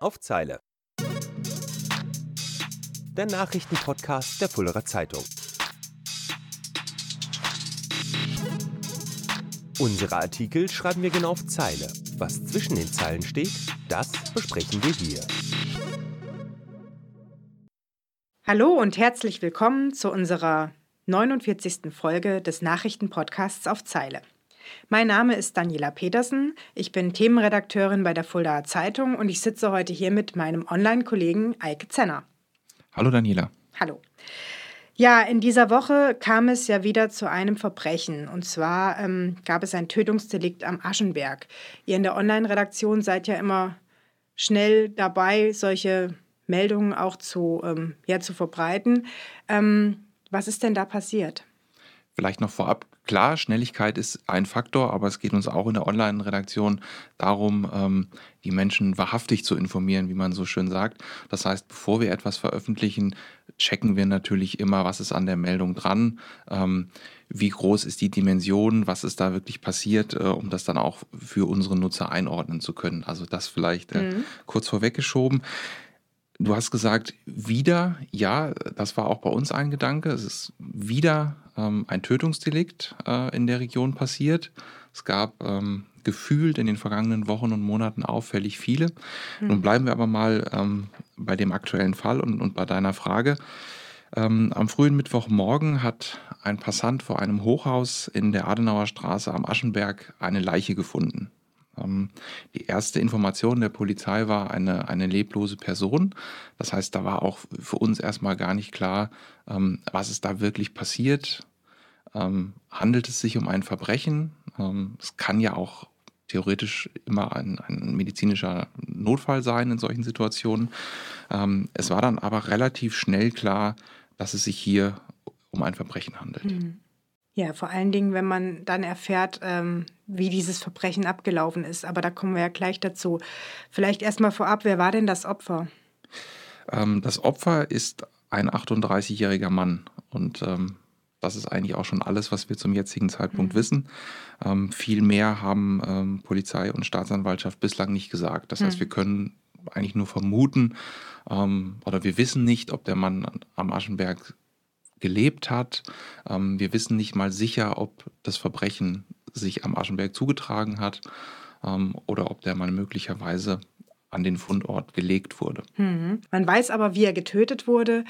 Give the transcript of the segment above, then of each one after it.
auf Zeile. Der Nachrichtenpodcast der Fullerer Zeitung. Unsere Artikel schreiben wir genau auf Zeile. Was zwischen den Zeilen steht, das besprechen wir hier. Hallo und herzlich willkommen zu unserer 49. Folge des Nachrichtenpodcasts auf Zeile. Mein Name ist Daniela Petersen, ich bin Themenredakteurin bei der Fuldaer Zeitung und ich sitze heute hier mit meinem Online-Kollegen Eike Zenner. Hallo Daniela. Hallo. Ja, in dieser Woche kam es ja wieder zu einem Verbrechen. Und zwar ähm, gab es ein Tötungsdelikt am Aschenberg. Ihr in der Online-Redaktion seid ja immer schnell dabei, solche Meldungen auch zu, ähm, ja, zu verbreiten. Ähm, was ist denn da passiert? Vielleicht noch vorab, klar, Schnelligkeit ist ein Faktor, aber es geht uns auch in der Online-Redaktion darum, ähm, die Menschen wahrhaftig zu informieren, wie man so schön sagt. Das heißt, bevor wir etwas veröffentlichen, checken wir natürlich immer, was ist an der Meldung dran, ähm, wie groß ist die Dimension, was ist da wirklich passiert, äh, um das dann auch für unsere Nutzer einordnen zu können. Also das vielleicht äh, mhm. kurz vorweggeschoben. Du hast gesagt, wieder, ja, das war auch bei uns ein Gedanke. Es ist wieder ähm, ein Tötungsdelikt äh, in der Region passiert. Es gab ähm, gefühlt in den vergangenen Wochen und Monaten auffällig viele. Mhm. Nun bleiben wir aber mal ähm, bei dem aktuellen Fall und, und bei deiner Frage. Ähm, am frühen Mittwochmorgen hat ein Passant vor einem Hochhaus in der Adenauer Straße am Aschenberg eine Leiche gefunden. Ähm, die erste Information der Polizei war eine, eine leblose Person. Das heißt, da war auch für uns erstmal gar nicht klar, ähm, was ist da wirklich passiert. Ähm, handelt es sich um ein Verbrechen? es kann ja auch theoretisch immer ein, ein, medizinischer Notfall sein in solchen Situationen. es war dann aber relativ schnell klar, dass es sich hier um ein Verbrechen handelt. Mhm. Ja, vor allen Dingen, wenn man dann erfährt, ähm, wie dieses Verbrechen abgelaufen ist. Aber da kommen wir ja gleich dazu. Vielleicht erstmal vorab, wer war denn das Opfer? Ähm, das Opfer ist ein 38-jähriger Mann. Und ähm, das ist eigentlich auch schon alles, was wir zum jetzigen Zeitpunkt mhm. wissen. Ähm, viel mehr haben ähm, Polizei und Staatsanwaltschaft bislang nicht gesagt. Das heißt, mhm. wir können eigentlich nur vermuten ähm, oder wir wissen nicht, ob der Mann am Aschenberg gelebt hat. Ähm, wir wissen nicht mal sicher, ob das Verbrechen sich am Aschenberg zugetragen hat ähm, oder ob der mal möglicherweise an den Fundort gelegt wurde. Mhm. Man weiß aber, wie er getötet wurde.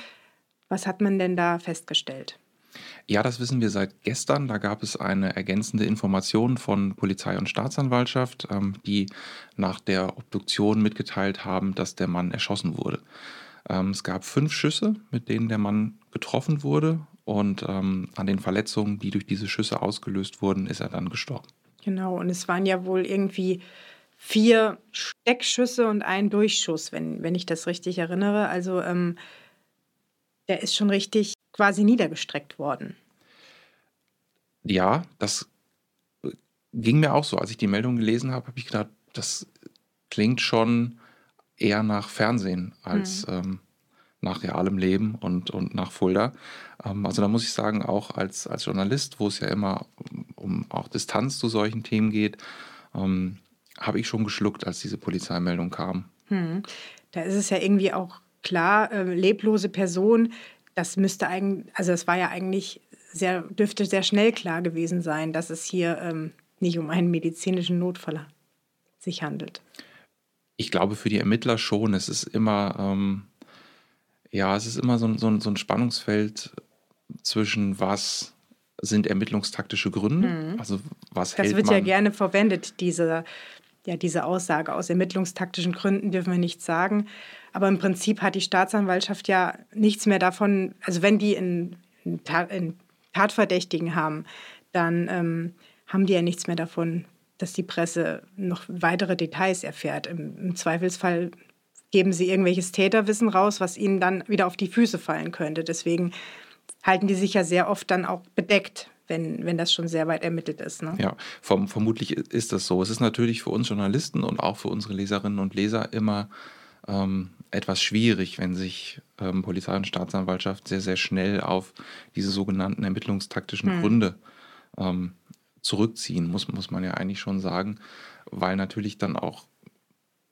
Was hat man denn da festgestellt? Ja, das wissen wir seit gestern. Da gab es eine ergänzende Information von Polizei und Staatsanwaltschaft, ähm, die nach der Obduktion mitgeteilt haben, dass der Mann erschossen wurde. Ähm, es gab fünf Schüsse, mit denen der Mann getroffen wurde und ähm, an den Verletzungen, die durch diese Schüsse ausgelöst wurden, ist er dann gestorben. Genau, und es waren ja wohl irgendwie vier Steckschüsse und ein Durchschuss, wenn, wenn ich das richtig erinnere. Also ähm, der ist schon richtig quasi niedergestreckt worden. Ja, das ging mir auch so. Als ich die Meldung gelesen habe, habe ich gedacht, das klingt schon eher nach Fernsehen als mhm. ähm, nach realem Leben und, und nach Fulda. Ähm, also da muss ich sagen, auch als, als Journalist, wo es ja immer um, um auch Distanz zu solchen Themen geht, ähm, habe ich schon geschluckt, als diese Polizeimeldung kam. Mhm. Da ist es ja irgendwie auch klar, äh, leblose Person, das müsste eigentlich, also es war ja eigentlich sehr, dürfte sehr schnell klar gewesen sein, dass es hier ähm, nicht um einen medizinischen Notfall sich handelt. Ich glaube für die Ermittler schon. Es ist immer, ähm, ja, es ist immer so, so, so, ein Spannungsfeld zwischen was sind ermittlungstaktische Gründe, mhm. also was Das wird man ja gerne verwendet, diese, ja, diese Aussage. Aus ermittlungstaktischen Gründen dürfen wir nichts sagen. Aber im Prinzip hat die Staatsanwaltschaft ja nichts mehr davon, also wenn die einen, einen Tatverdächtigen haben, dann ähm, haben die ja nichts mehr davon, dass die Presse noch weitere Details erfährt. Im, Im, Zweifelsfall geben sie irgendwelches Täterwissen raus, was ihnen dann wieder auf die Füße fallen könnte. Deswegen halten die sich ja sehr oft dann auch bedeckt, wenn, wenn das schon sehr weit ermittelt ist. Ne? Ja, vom, vermutlich ist das so. Es ist natürlich für uns Journalisten und auch für unsere Leserinnen und Leser immer ähm, etwas schwierig, wenn sich ähm, Polizei und Staatsanwaltschaft sehr, sehr schnell auf diese sogenannten ermittlungstaktischen hm. Gründe ähm, zurückziehen, muss, muss man ja eigentlich schon sagen, weil natürlich dann auch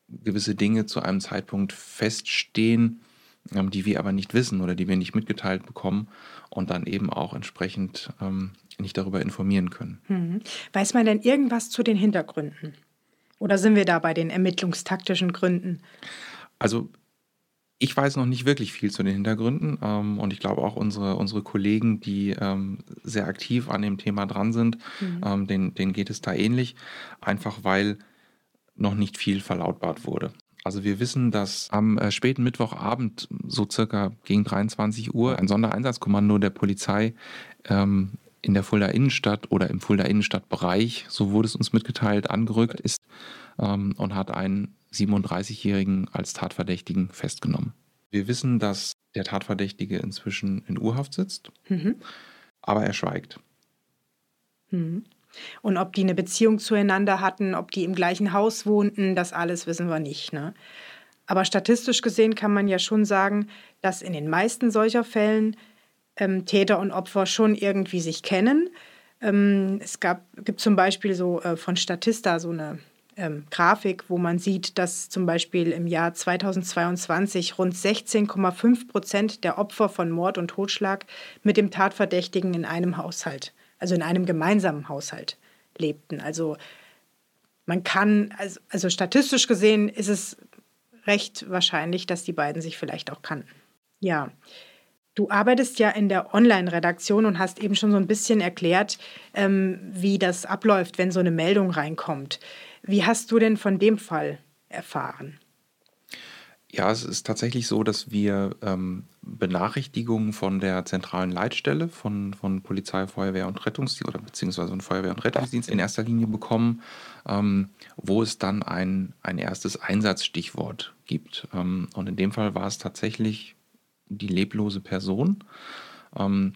gewisse Dinge zu einem Zeitpunkt feststehen, ähm, die wir aber nicht wissen oder die wir nicht mitgeteilt bekommen und dann eben auch entsprechend ähm, nicht darüber informieren können. Hm. Weiß man denn irgendwas zu den Hintergründen? Oder sind wir da bei den ermittlungstaktischen Gründen? Also ich weiß noch nicht wirklich viel zu den Hintergründen ähm, und ich glaube auch unsere, unsere Kollegen, die ähm, sehr aktiv an dem Thema dran sind, mhm. ähm, denen, denen geht es da ähnlich, einfach weil noch nicht viel verlautbart wurde. Also wir wissen, dass am äh, späten Mittwochabend, so circa gegen 23 Uhr, ein Sondereinsatzkommando der Polizei ähm, in der Fulda Innenstadt oder im Fulda Innenstadtbereich, so wurde es uns mitgeteilt, angerückt ist ähm, und hat einen 37-Jährigen als Tatverdächtigen festgenommen. Wir wissen, dass der Tatverdächtige inzwischen in Urhaft sitzt, mhm. aber er schweigt. Mhm. Und ob die eine Beziehung zueinander hatten, ob die im gleichen Haus wohnten, das alles wissen wir nicht. Ne? Aber statistisch gesehen kann man ja schon sagen, dass in den meisten solcher Fällen ähm, Täter und Opfer schon irgendwie sich kennen. Ähm, es gab, gibt zum Beispiel so äh, von Statista so eine ähm, Grafik, wo man sieht, dass zum Beispiel im Jahr 2022 rund 16,5 Prozent der Opfer von Mord und Totschlag mit dem Tatverdächtigen in einem Haushalt, also in einem gemeinsamen Haushalt lebten. Also man kann, also, also statistisch gesehen ist es recht wahrscheinlich, dass die beiden sich vielleicht auch kannten. Ja, Du arbeitest ja in der Online-Redaktion und hast eben schon so ein bisschen erklärt, ähm, wie das abläuft, wenn so eine Meldung reinkommt. Wie hast du denn von dem Fall erfahren? Ja, es ist tatsächlich so, dass wir ähm, Benachrichtigungen von der zentralen Leitstelle von, von Polizei, Feuerwehr und Rettungsdienst oder beziehungsweise von Feuerwehr und Rettungsdienst in erster Linie bekommen, ähm, wo es dann ein, ein erstes Einsatzstichwort gibt. Ähm, und in dem Fall war es tatsächlich die leblose Person. Ähm,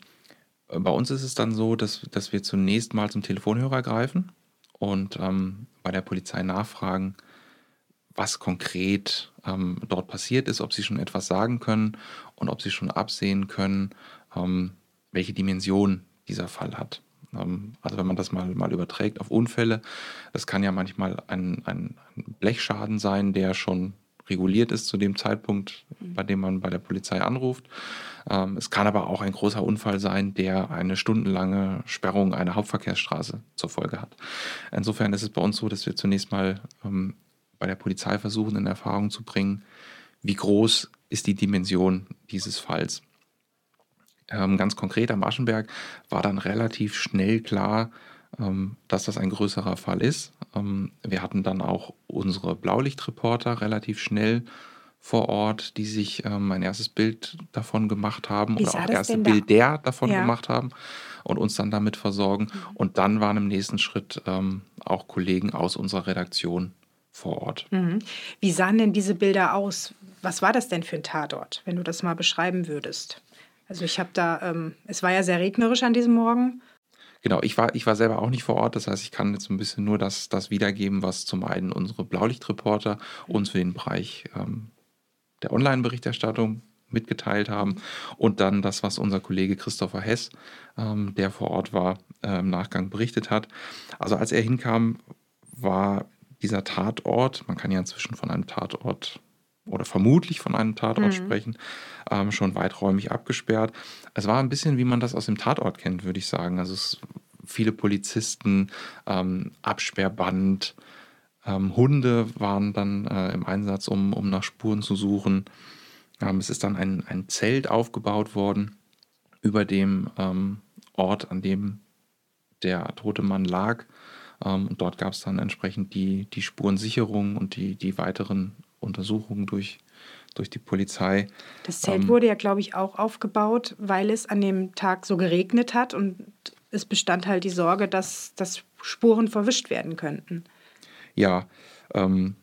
bei uns ist es dann so, dass, dass wir zunächst mal zum Telefonhörer greifen und ähm, bei der Polizei nachfragen, was konkret ähm, dort passiert ist, ob sie schon etwas sagen können und ob sie schon absehen können, ähm, welche Dimension dieser Fall hat. Ähm, also wenn man das mal, mal überträgt auf Unfälle, das kann ja manchmal ein, ein Blechschaden sein, der schon reguliert ist zu dem Zeitpunkt, mhm. bei dem man bei der Polizei anruft. Ähm, es kann aber auch ein großer Unfall sein, der eine stundenlange Sperrung einer Hauptverkehrsstraße zur Folge hat. Insofern ist es bei uns so, dass wir zunächst mal ähm, bei der Polizei versuchen, in Erfahrung zu bringen, wie groß ist die Dimension dieses Falls. Ähm, ganz konkret am Aschenberg war dann relativ schnell klar, dass das ein größerer Fall ist. Ähm, wir hatten dann auch unsere Blaulichtreporter relativ schnell vor Ort, die sich ähm, ein erstes Bild davon gemacht haben Wie oder auch erste Bild der davon ja. gemacht haben und uns dann damit versorgen. Mhm. Und dann waren im nächsten Schritt ähm, auch Kollegen aus unserer Redaktion vor Ort. Mhm. Wie sahen denn diese Bilder aus? Was war das denn für ein Tatort, wenn du das mal beschreiben würdest? Also ich habe da, ähm, es war ja sehr regnerisch an diesem Morgen. Genau, ich war, ich war selber auch nicht vor Ort, das heißt, ich kann jetzt ein bisschen nur das, das wiedergeben, was zum einen unsere Blaulichtreporter uns für den Bereich ähm, der Online-Berichterstattung mitgeteilt haben und dann das, was unser Kollege Christopher Hess, ähm, der vor Ort war, äh, im Nachgang berichtet hat. Also als er hinkam, war dieser Tatort, man kann ja inzwischen von einem Tatort oder vermutlich von einem Tatort mhm. sprechen, ähm, schon weiträumig abgesperrt. Es war ein bisschen, wie man das aus dem Tatort kennt, würde ich sagen. Also es, viele Polizisten, ähm, Absperrband, ähm, Hunde waren dann äh, im Einsatz, um, um nach Spuren zu suchen. Ähm, es ist dann ein, ein Zelt aufgebaut worden über dem ähm, Ort, an dem der tote Mann lag. Ähm, und dort gab es dann entsprechend die, die Spurensicherung und die, die weiteren Untersuchungen durch, durch die Polizei. Das Zelt ähm, wurde ja, glaube ich, auch aufgebaut, weil es an dem Tag so geregnet hat und es bestand halt die Sorge, dass, dass Spuren verwischt werden könnten. Ja, ähm,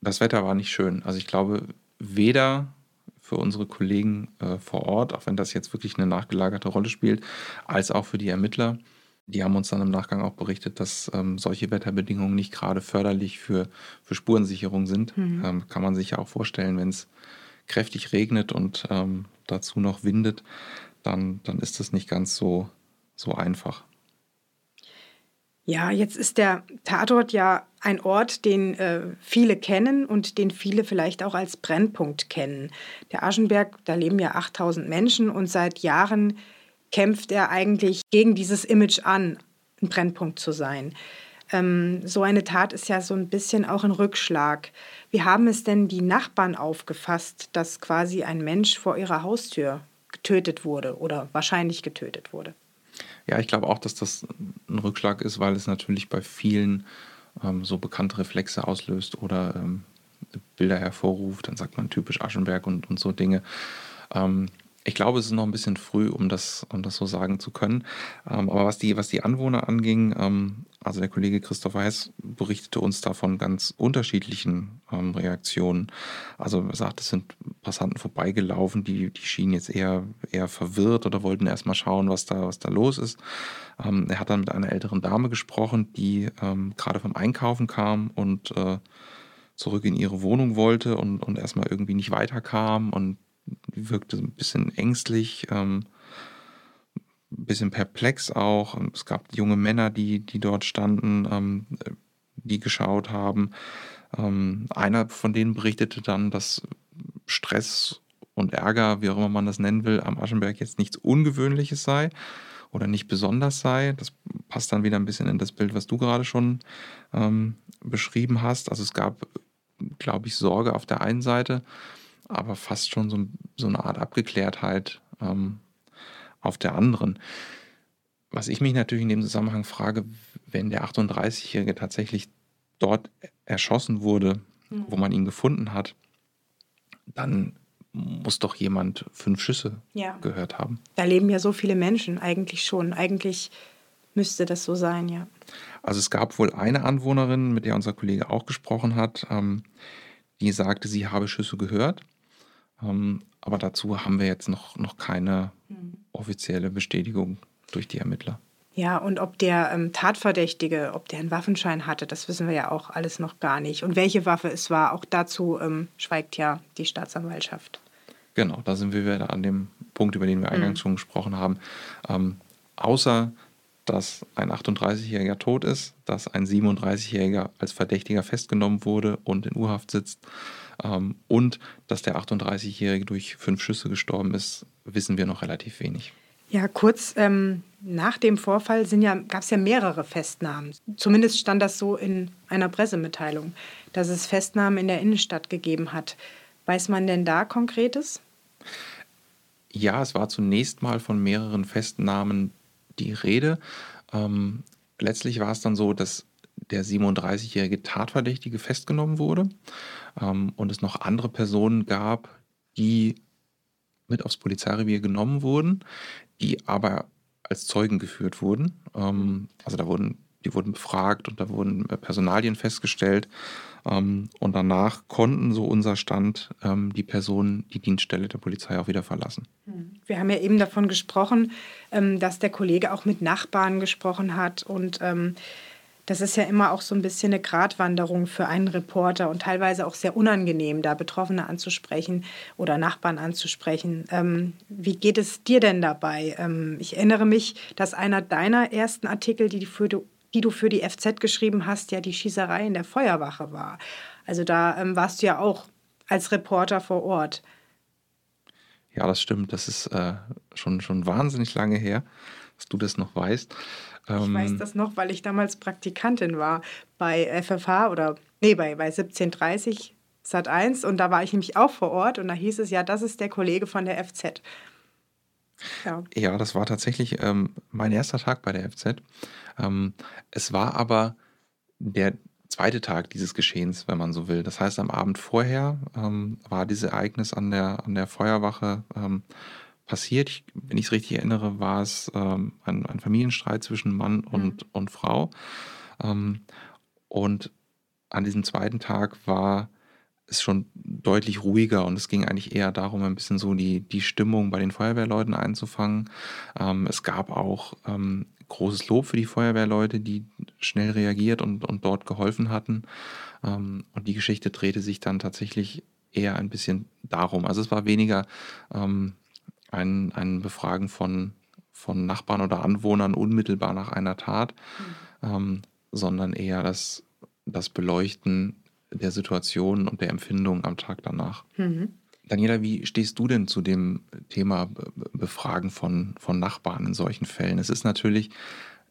das Wetter war nicht schön. Also ich glaube, weder für unsere Kollegen äh, vor Ort, auch wenn das jetzt wirklich eine nachgelagerte Rolle spielt, als auch für die Ermittler die haben uns dann im Nachgang auch berichtet, dass ähm, solche Wetterbedingungen nicht gerade förderlich für, für Spurensicherung sind. Mhm. Ähm, kann man sich ja auch vorstellen, wenn es kräftig regnet und ähm, dazu noch windet, dann, dann ist das nicht ganz so, so einfach. Ja, jetzt ist der Tatort ja ein Ort, den äh, viele kennen und den viele vielleicht auch als Brennpunkt kennen. Der Aschenberg, da leben ja 8000 Menschen und seit Jahren kämpft er eigentlich gegen dieses Image an, ein Brennpunkt zu sein. Ähm, so eine Tat ist ja so ein bisschen auch ein Rückschlag. Wie haben es denn die Nachbarn aufgefasst, dass quasi ein Mensch vor ihrer Haustür getötet wurde oder wahrscheinlich getötet wurde? Ja, ich glaube auch, dass das ein Rückschlag ist, weil es natürlich bei vielen ähm, so bekannte Reflexe auslöst oder ähm, Bilder hervorruft. Dann sagt man typisch Aschenberg und, und so Dinge. Ähm, ich glaube, es ist noch ein bisschen früh, um das, um das so sagen zu können. Ähm, aber was die, was die Anwohner anging, ähm, also der Kollege Christoph Weiß berichtete uns davon ganz unterschiedlichen ähm, Reaktionen. Also er sagt, es sind Passanten vorbeigelaufen, die, die schienen jetzt eher, eher verwirrt oder wollten erstmal schauen, was da, was da los ist. Ähm, er hat dann mit einer älteren Dame gesprochen, die ähm, gerade vom Einkaufen kam und äh, zurück in ihre Wohnung wollte und, und erstmal irgendwie nicht weiterkam und wirkte ein bisschen ängstlich. Ähm, ein bisschen perplex auch. Es gab junge Männer, die, die dort standen, ähm, die geschaut haben. Ähm, einer von denen berichtete dann, dass Stress und Ärger, wie auch immer man das nennen will, am Aschenberg jetzt nichts Ungewöhnliches sei oder nicht besonders sei. Das passt dann wieder ein bisschen in das Bild, was du gerade schon ähm, beschrieben hast. Also es gab, glaube ich, Sorge auf der einen Seite, aber fast schon so, so eine Art Abgeklärtheit, ähm, auf der anderen. Was ich mich natürlich in dem Zusammenhang frage, wenn der 38-Jährige tatsächlich dort erschossen wurde, mhm. wo man ihn gefunden hat, dann muss doch jemand fünf Schüsse ja. gehört haben. Da leben ja so viele Menschen, eigentlich schon. Eigentlich müsste das so sein, ja. Also es gab wohl eine Anwohnerin, mit der unser Kollege auch gesprochen hat, ähm, die sagte, sie habe Schüsse gehört. Ähm, aber dazu haben wir jetzt noch, noch keine hm. offizielle Bestätigung durch die Ermittler. Ja, und ob der ähm, Tatverdächtige, ob der einen Waffenschein hatte, das wissen wir ja auch alles noch gar nicht. Und welche Waffe es war, auch dazu ähm, schweigt ja die Staatsanwaltschaft. Genau, da sind wir wieder an dem Punkt, über den wir eingangs mhm. schon gesprochen haben. Ähm, außer, dass ein 38-Jähriger tot ist, dass ein 37-Jähriger als Verdächtiger festgenommen wurde und in Urhaft sitzt, ähm, und dass der 38-Jährige durch fünf Schüsse gestorben ist, wissen wir noch relativ wenig. Ja, kurz ähm, nach dem Vorfall ja, gab es ja mehrere Festnahmen. Zumindest stand das so in einer Pressemitteilung, dass es Festnahmen in der Innenstadt gegeben hat. Weiß man denn da Konkretes? Ja, es war zunächst mal von mehreren Festnahmen die Rede. Ähm, letztlich war es dann so, dass der 37-jährige Tatverdächtige festgenommen wurde ähm, und es noch andere Personen gab, die mit aufs Polizeirevier genommen wurden, die aber als Zeugen geführt wurden. Ähm, also da wurden, die wurden befragt und da wurden Personalien festgestellt. Ähm, und danach konnten, so unser Stand, ähm, die Personen die Dienststelle der Polizei auch wieder verlassen. Hm. Wir haben ja eben davon gesprochen, ähm, dass der Kollege auch mit Nachbarn gesprochen hat und ähm, das ist ja immer auch so ein bisschen eine Gratwanderung für einen Reporter und teilweise auch sehr unangenehm, da Betroffene anzusprechen oder Nachbarn anzusprechen. Ähm, wie geht es dir denn dabei? Ähm, ich erinnere mich, dass einer deiner ersten Artikel, die, für, die du für die FZ geschrieben hast, ja die Schießerei in der Feuerwache war. Also da ähm, warst du ja auch als Reporter vor Ort. Ja, das stimmt. Das ist äh, schon, schon wahnsinnig lange her, dass du das noch weißt. Ich ähm, weiß das noch, weil ich damals Praktikantin war bei FFH oder nee, bei, bei 1730 Sat 1 und da war ich nämlich auch vor Ort und da hieß es ja, das ist der Kollege von der FZ. Ja, ja das war tatsächlich ähm, mein erster Tag bei der FZ. Ähm, es war aber der zweite Tag dieses Geschehens, wenn man so will. Das heißt, am Abend vorher ähm, war dieses Ereignis an der, an der Feuerwache ähm, passiert. Ich, wenn ich es richtig erinnere, war es ähm, ein, ein, Familienstreit zwischen Mann und, mhm. und Frau. Ähm, und an diesem zweiten Tag war es schon deutlich ruhiger und es ging eigentlich eher darum, ein bisschen so die, die Stimmung bei den Feuerwehrleuten einzufangen. Ähm, es gab auch ähm, großes Lob für die Feuerwehrleute, die schnell reagiert und, und dort geholfen hatten. Ähm, und die Geschichte drehte sich dann tatsächlich eher ein bisschen darum. Also es war weniger ähm, ein, ein Befragen von, von Nachbarn oder Anwohnern unmittelbar nach einer Tat, mhm. ähm, sondern eher das, das Beleuchten der Situation und der Empfindung am Tag danach. Mhm. Daniela, wie stehst du denn zu dem Thema Befragen von, von Nachbarn in solchen Fällen? Es ist natürlich,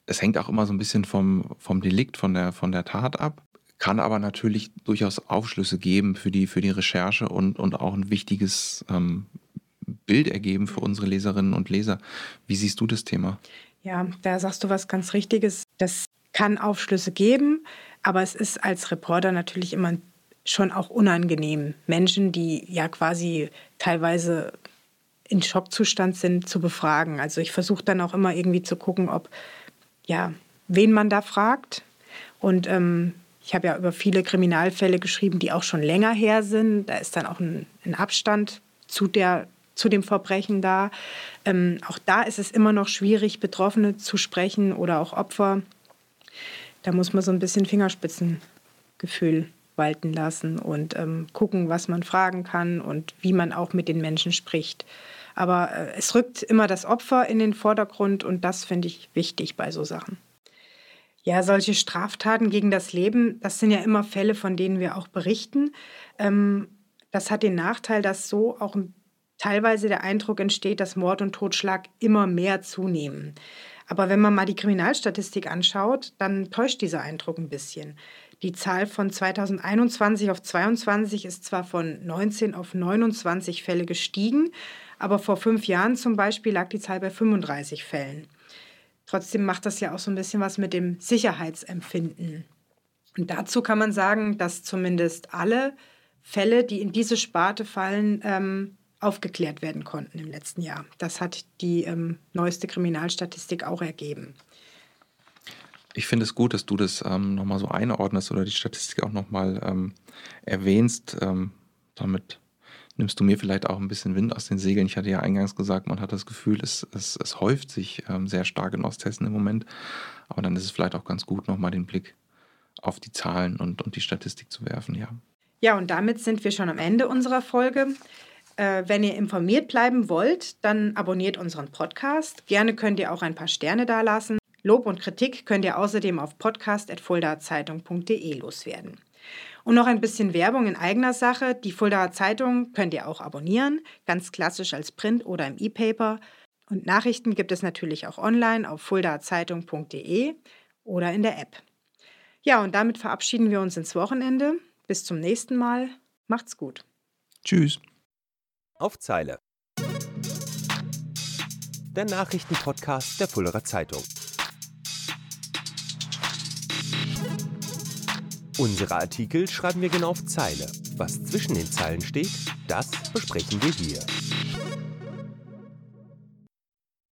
es hängt auch immer so ein bisschen vom, vom Delikt, von der, von der Tat ab, kann aber natürlich durchaus Aufschlüsse geben für die, für die Recherche und, und auch ein wichtiges ähm, Bild ergeben für unsere Leserinnen und Leser. Wie siehst du das Thema? Ja, da sagst du was ganz Richtiges. Das kann Aufschlüsse geben, aber es ist als Reporter natürlich immer schon auch unangenehm, Menschen, die ja quasi teilweise in Schockzustand sind, zu befragen. Also ich versuche dann auch immer irgendwie zu gucken, ob, ja, wen man da fragt. Und ähm, ich habe ja über viele Kriminalfälle geschrieben, die auch schon länger her sind. Da ist dann auch ein, ein Abstand zu, der, zu dem Verbrechen da. Ähm, auch da ist es immer noch schwierig, Betroffene zu sprechen oder auch Opfer. Da muss man so ein bisschen Fingerspitzengefühl walten lassen und ähm, gucken, was man fragen kann und wie man auch mit den Menschen spricht. Aber äh, es rückt immer das Opfer in den Vordergrund und das finde ich wichtig bei so Sachen. Ja, solche Straftaten gegen das Leben, das sind ja immer Fälle, von denen wir auch berichten. Ähm, das hat den Nachteil, dass so auch teilweise der Eindruck entsteht, dass Mord und Totschlag immer mehr zunehmen. Aber wenn man mal die Kriminalstatistik anschaut, dann täuscht dieser Eindruck ein bisschen. Die Zahl von 2021 auf 22 ist zwar von 19 auf 29 Fälle gestiegen, aber vor fünf Jahren zum Beispiel lag die Zahl bei 35 Fällen. Trotzdem macht das ja auch so ein bisschen was mit dem Sicherheitsempfinden. Und dazu kann man sagen, dass zumindest alle Fälle, die in diese Sparte fallen, ähm, aufgeklärt werden konnten im letzten Jahr. Das hat die ähm, neueste Kriminalstatistik auch ergeben. Ich finde es gut, dass du das ähm, nochmal so einordnest oder die Statistik auch nochmal ähm, erwähnst. Ähm, damit nimmst du mir vielleicht auch ein bisschen Wind aus den Segeln. Ich hatte ja eingangs gesagt, man hat das Gefühl, es, es, es häuft sich ähm, sehr stark in Osthessen im Moment. Aber dann ist es vielleicht auch ganz gut, nochmal den Blick auf die Zahlen und, und die Statistik zu werfen, ja. Ja, und damit sind wir schon am Ende unserer Folge. Äh, wenn ihr informiert bleiben wollt, dann abonniert unseren Podcast. Gerne könnt ihr auch ein paar Sterne dalassen. Lob und Kritik könnt ihr außerdem auf podcast.fuldazeitung.de loswerden. Und noch ein bisschen Werbung in eigener Sache. Die Fuldaer Zeitung könnt ihr auch abonnieren, ganz klassisch als Print oder im E-Paper. Und Nachrichten gibt es natürlich auch online auf fuldaerzeitung.de oder in der App. Ja, und damit verabschieden wir uns ins Wochenende. Bis zum nächsten Mal. Macht's gut. Tschüss. Auf Zeile. Der Nachrichtenpodcast der Fuldaer Zeitung. Unsere Artikel schreiben wir genau auf Zeile. Was zwischen den Zeilen steht, das besprechen wir hier.